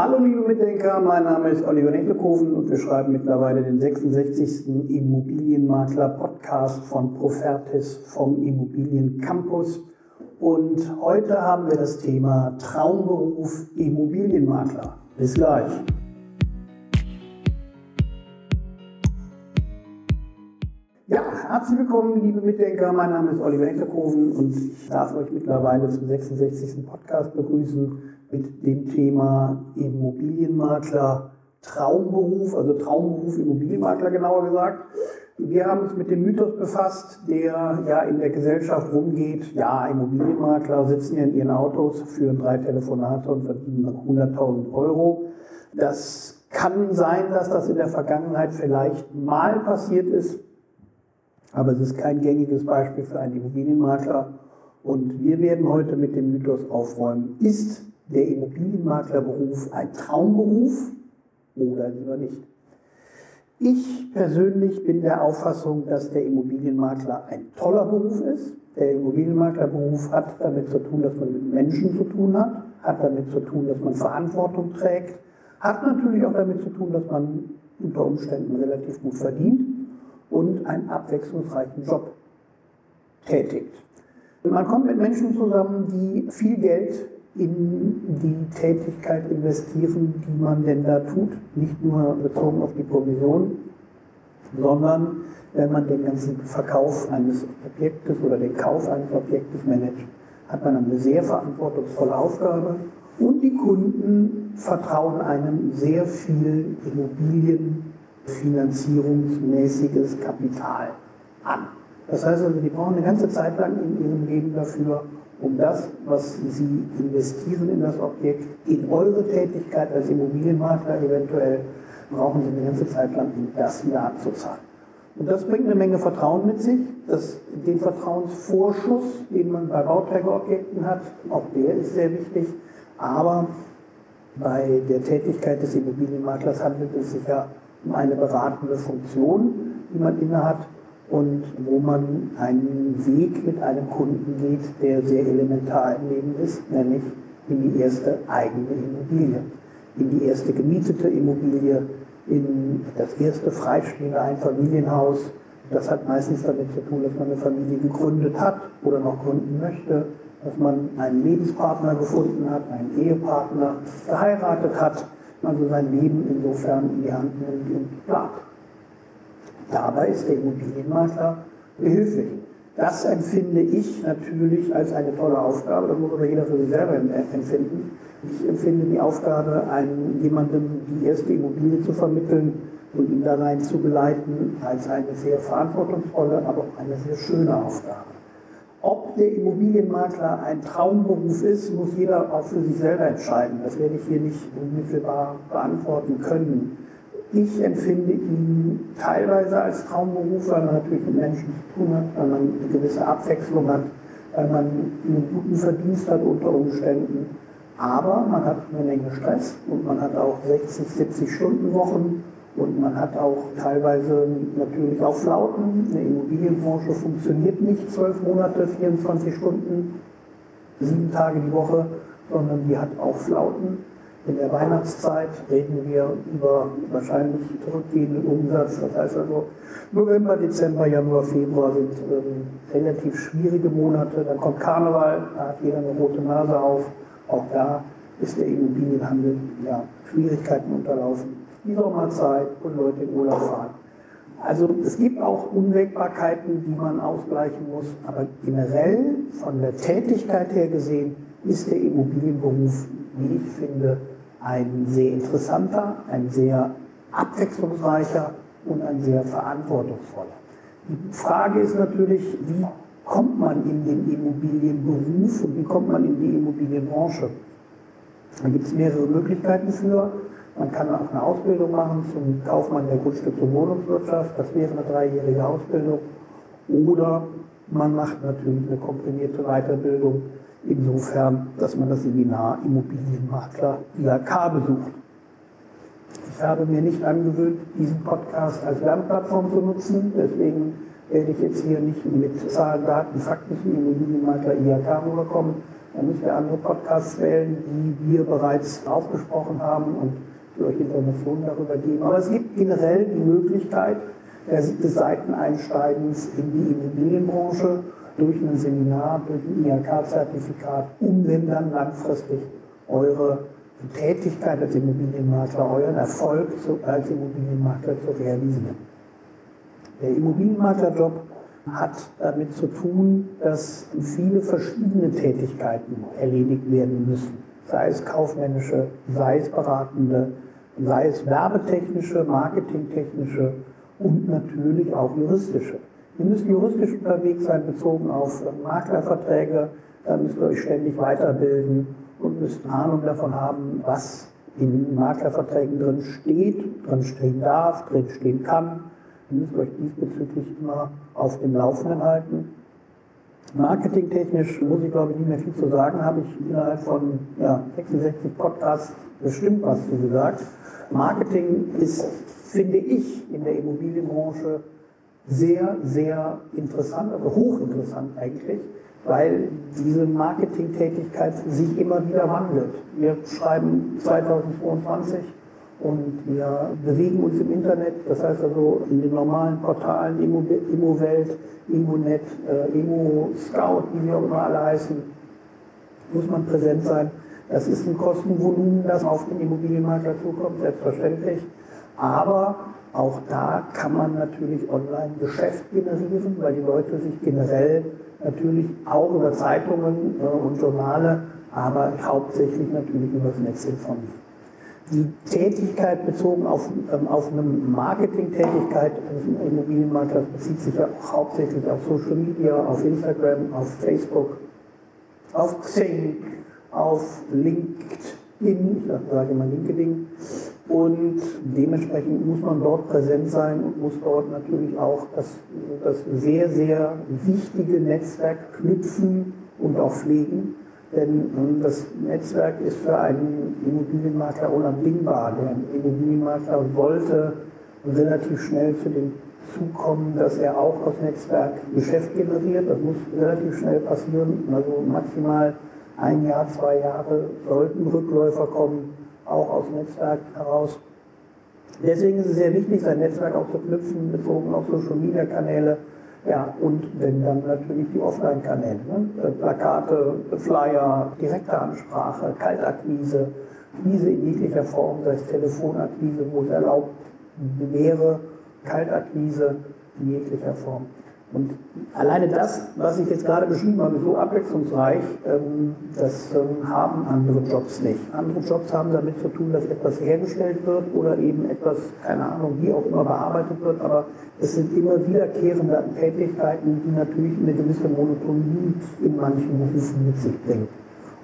Hallo liebe Mitdenker, mein Name ist Oliver Neckelkoven und wir schreiben mittlerweile den 66. Immobilienmakler Podcast von Profertis vom Immobiliencampus. Und heute haben wir das Thema Traumberuf Immobilienmakler. Bis gleich. Ja, herzlich willkommen, liebe Mitdenker. Mein Name ist Oliver Enterkoven und ich darf euch mittlerweile zum 66. Podcast begrüßen mit dem Thema Immobilienmakler Traumberuf, also Traumberuf Immobilienmakler genauer gesagt. Wir haben uns mit dem Mythos befasst, der ja in der Gesellschaft rumgeht. Ja, Immobilienmakler sitzen ja in ihren Autos, führen drei Telefonate und verdienen 100.000 Euro. Das kann sein, dass das in der Vergangenheit vielleicht mal passiert ist, aber es ist kein gängiges Beispiel für einen Immobilienmakler. Und wir werden heute mit dem Mythos aufräumen, ist der Immobilienmaklerberuf ein Traumberuf oder lieber nicht? Ich persönlich bin der Auffassung, dass der Immobilienmakler ein toller Beruf ist. Der Immobilienmaklerberuf hat damit zu tun, dass man mit Menschen zu tun hat, hat damit zu tun, dass man Verantwortung trägt, hat natürlich auch damit zu tun, dass man unter Umständen relativ gut verdient und einen abwechslungsreichen Job tätigt. Man kommt mit Menschen zusammen, die viel Geld in die Tätigkeit investieren, die man denn da tut. Nicht nur bezogen auf die Provision, sondern wenn man den ganzen Verkauf eines Objektes oder den Kauf eines Objektes managt, hat man eine sehr verantwortungsvolle Aufgabe und die Kunden vertrauen einem sehr viel Immobilienfinanzierungsmäßiges Kapital an. Das heißt also, die brauchen eine ganze Zeit lang in ihrem Leben dafür, um das, was Sie investieren in das Objekt, in eure Tätigkeit als Immobilienmakler eventuell, brauchen Sie eine ganze Zeit lang, um das wieder abzuzahlen. Und das bringt eine Menge Vertrauen mit sich. Das, den Vertrauensvorschuss, den man bei Bauträgerobjekten hat, auch der ist sehr wichtig. Aber bei der Tätigkeit des Immobilienmaklers handelt es sich ja eine beratende Funktion, die man innehat und wo man einen Weg mit einem Kunden geht, der sehr elementar im Leben ist, nämlich in die erste eigene Immobilie, in die erste gemietete Immobilie, in das erste freistehende Einfamilienhaus. Das hat meistens damit zu tun, dass man eine Familie gegründet hat oder noch gründen möchte, dass man einen Lebenspartner gefunden hat, einen Ehepartner geheiratet hat, also sein Leben insofern in die Hand nimmt und plant. Dabei ist der Immobilienmakler behilflich. Das empfinde ich natürlich als eine tolle Aufgabe, das muss aber jeder für sich selber empfinden. Ich empfinde die Aufgabe, einem, jemandem die erste Immobilie zu vermitteln und ihn da rein zu begleiten, als eine sehr verantwortungsvolle, aber auch eine sehr schöne Aufgabe. Ob der Immobilienmakler ein Traumberuf ist, muss jeder auch für sich selber entscheiden. Das werde ich hier nicht unmittelbar beantworten können. Ich empfinde ihn teilweise als Traumberuf, weil man natürlich mit Menschen zu tun hat, weil man eine gewisse Abwechslung hat, weil man einen guten Verdienst hat unter Umständen. Aber man hat eine Menge Stress und man hat auch 60, 70 Stunden Wochen und man hat auch teilweise natürlich auch Flauten. Eine Immobilienbranche funktioniert nicht zwölf Monate, 24 Stunden, sieben Tage die Woche, sondern die hat auch Flauten. In der Weihnachtszeit reden wir über wahrscheinlich zurückgehenden Umsatz. Das heißt also, November, Dezember, Januar, Februar sind ähm, relativ schwierige Monate. Dann kommt Karneval, da hat jeder eine rote Nase auf. Auch da ist der Immobilienhandel ja, Schwierigkeiten unterlaufen. Die Sommerzeit und Leute in Urlaub fahren. Also es gibt auch Unwägbarkeiten, die man ausgleichen muss, aber generell von der Tätigkeit her gesehen ist der Immobilienberuf, wie ich finde, ein sehr interessanter, ein sehr abwechslungsreicher und ein sehr verantwortungsvoller. Die Frage ist natürlich, wie kommt man in den Immobilienberuf und wie kommt man in die Immobilienbranche? Da gibt es mehrere Möglichkeiten für. Man kann auch eine Ausbildung machen zum Kaufmann der Grundstücks- und Wohnungswirtschaft. Das wäre eine dreijährige Ausbildung. Oder man macht natürlich eine komprimierte Weiterbildung insofern, dass man das Seminar Immobilienmakler IHK besucht. Ich habe mir nicht angewöhnt, diesen Podcast als Lernplattform zu nutzen, deswegen werde ich jetzt hier nicht mit Zahlen, Daten, Fakten zum Immobilienmakler IHK rüberkommen, dann müsst ihr andere Podcasts wählen, die wir bereits aufgesprochen haben und euch Informationen darüber geben. Aber es gibt generell die Möglichkeit des Seiteneinsteigens in die Immobilienbranche durch ein Seminar, durch ein IHK-Zertifikat, um dann langfristig eure Tätigkeit als Immobilienmakler, euren Erfolg als Immobilienmakler zu realisieren. Der Immobilienmaklerjob hat damit zu tun, dass viele verschiedene Tätigkeiten erledigt werden müssen. Sei es kaufmännische, sei es beratende, sei es werbetechnische, marketingtechnische und natürlich auch juristische. Ihr müsst juristisch unterwegs sein, bezogen auf Maklerverträge, da müsst ihr euch ständig weiterbilden und müsst Ahnung davon haben, was in Maklerverträgen drin steht, drin stehen darf, drin stehen kann. Ihr müsst euch diesbezüglich immer auf dem Laufenden halten. Marketingtechnisch muss ich glaube ich nicht mehr viel zu sagen, habe ich innerhalb von ja, 66 Podcasts bestimmt was zu gesagt. Marketing ist, finde ich, in der Immobilienbranche sehr, sehr interessant, also hochinteressant eigentlich, weil diese Marketingtätigkeit sich immer wieder wandelt. Wir schreiben 2022 und wir bewegen uns im Internet, das heißt also in den normalen Portalen Immowelt, Immonet, äh, Immo-Scout, wie sie auch immer alle heißen, muss man präsent sein. Das ist ein Kostenvolumen, das auf den Immobilienmakler zukommt, selbstverständlich. Aber auch da kann man natürlich online Geschäft generieren, weil die Leute sich generell natürlich auch über Zeitungen äh, und Journale, aber hauptsächlich natürlich über das Netz informieren. Die Tätigkeit bezogen auf, ähm, auf eine Marketingtätigkeit eines Immobilienmaklers bezieht sich ja auch hauptsächlich auf Social Media, auf Instagram, auf Facebook, auf Xing, auf LinkedIn, ich sage immer LinkedIn, und dementsprechend muss man dort präsent sein und muss dort natürlich auch das, das sehr, sehr wichtige Netzwerk knüpfen und auch pflegen. Denn ähm, das Netzwerk ist für einen Immobilienmakler unabdingbar. Der Immobilienmakler wollte relativ schnell zu dem Zug kommen, dass er auch aus Netzwerk Geschäft generiert. Das muss relativ schnell passieren. Also maximal ein Jahr, zwei Jahre sollten Rückläufer kommen auch aus Netzwerk heraus. Deswegen ist es sehr wichtig, sein Netzwerk auch zu knüpfen, bezogen auf Social Media Kanäle. Ja, und wenn dann natürlich die Offline-Kanäle, ne? Plakate, Flyer, direkte Ansprache, Kaltakquise, Akquise in jeglicher Form, sei es Telefonakquise, wo es erlaubt wäre, Kaltakquise in jeglicher Form. Und alleine das, was ich jetzt gerade beschrieben habe, ist so abwechslungsreich, ähm, das ähm, haben andere Jobs nicht. Andere Jobs haben damit zu tun, dass etwas hergestellt wird oder eben etwas, keine Ahnung, wie auch immer bearbeitet wird, aber es sind immer wiederkehrende Tätigkeiten, die natürlich eine gewisse Monotonie in manchen Berufen mit sich bringen.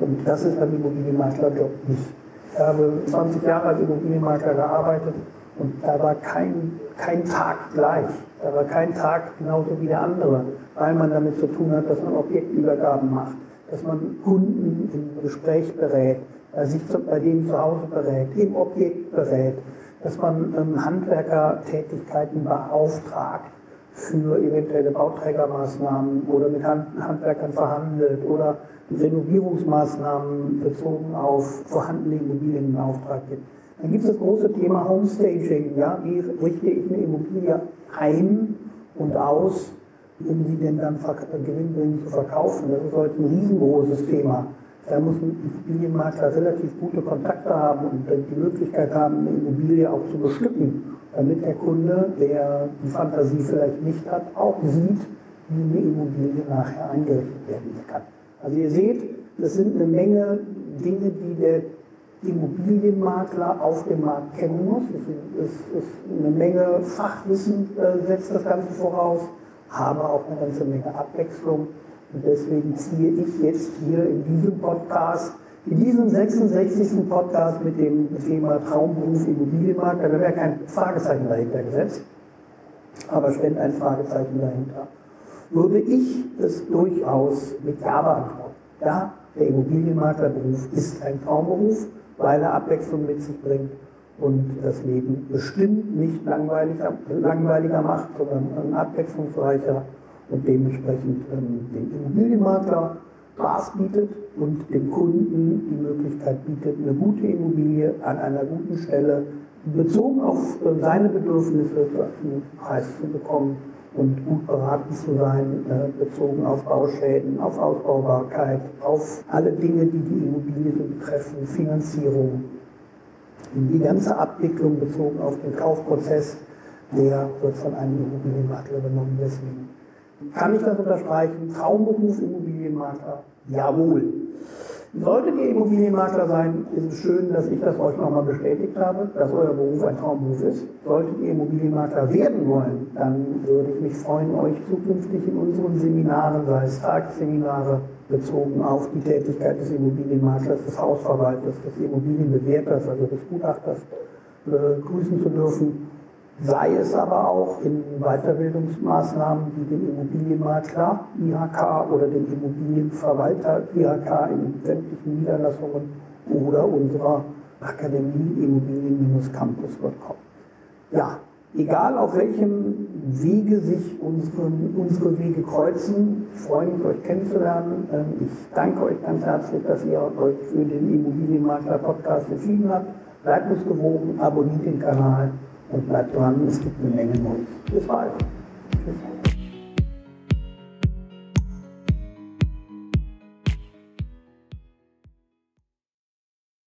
Und das ist beim Immobilienmaklerjob nicht. Ich habe 20 Jahre als Immobilienmakler gearbeitet und da war kein, kein Tag gleich. Da war kein Tag genauso wie der andere, weil man damit zu tun hat, dass man Objektübergaben macht, dass man Kunden im Gespräch berät, bei, sich bei denen zu Hause berät, im Objekt berät, dass man ähm, Handwerkertätigkeiten beauftragt für eventuelle Bauträgermaßnahmen oder mit Hand, Handwerkern verhandelt oder Renovierungsmaßnahmen bezogen auf vorhandene Immobilien in Auftrag gibt. Dann gibt es das große Thema Homestaging. Ja? Wie richte ich eine Immobilie ein und aus, um sie denn dann gewinnbringend zu verkaufen? Das ist heute ein riesengroßes Thema. Da muss ein Immobilienmakler relativ gute Kontakte haben und die Möglichkeit haben, eine Immobilie auch zu bestücken, damit der Kunde, der die Fantasie vielleicht nicht hat, auch sieht, wie eine Immobilie nachher eingerichtet werden kann. Also ihr seht, das sind eine Menge Dinge, die der Immobilienmakler auf dem Markt kennen muss. Es ist eine Menge Fachwissen äh, setzt das Ganze voraus, aber auch eine ganze Menge Abwechslung. Und deswegen ziehe ich jetzt hier in diesem Podcast, in diesem 66. Podcast mit dem Thema Traumberuf Immobilienmakler, da wäre kein Fragezeichen dahinter gesetzt, aber stellt ein Fragezeichen dahinter, würde ich es durchaus mit Ja beantworten. Ja, der Immobilienmaklerberuf ist ein Traumberuf weil er Abwechslung mit sich bringt und das Leben bestimmt nicht langweiliger, langweiliger macht, sondern abwechslungsreicher und dementsprechend ähm, den Immobilienmakler Spaß bietet und dem Kunden die Möglichkeit bietet, eine gute Immobilie an einer guten Stelle bezogen auf äh, seine Bedürfnisse zu einem Preis zu bekommen und gut beraten zu sein, äh, bezogen auf Bauschäden, auf Ausbaubarkeit, auf alle Dinge, die die Immobilie betreffen, Finanzierung, die ganze Abwicklung bezogen auf den Kaufprozess, der wird von einem Immobilienmakler übernommen. Deswegen kann ich das unterstreichen. Traumberuf Immobilienmakler? Jawohl. Solltet ihr Immobilienmakler sein, ist es schön, dass ich das euch nochmal bestätigt habe, dass euer Beruf ein Traumberuf ist. Solltet ihr Immobilienmakler werden wollen, dann würde ich mich freuen, euch zukünftig in unseren Seminaren, sei es Tagesseminare, bezogen auf die Tätigkeit des Immobilienmaklers, des Hausverwalters, des Immobilienbewerters, also des Gutachters, begrüßen zu dürfen sei es aber auch in Weiterbildungsmaßnahmen wie dem Immobilienmakler IHK oder dem Immobilienverwalter IHK in sämtlichen Niederlassungen oder unserer Akademie Immobilien-Campus.com. Ja, egal auf welchem Wege sich unseren, unsere Wege kreuzen, ich freue mich, euch kennenzulernen. Ähm, ich danke euch ganz herzlich, dass ihr euch für den Immobilienmakler-Podcast entschieden habt. Bleibt uns gewogen, abonniert den Kanal und bleibt dran, es gibt eine Menge Neues. Bis bald. Tschüss.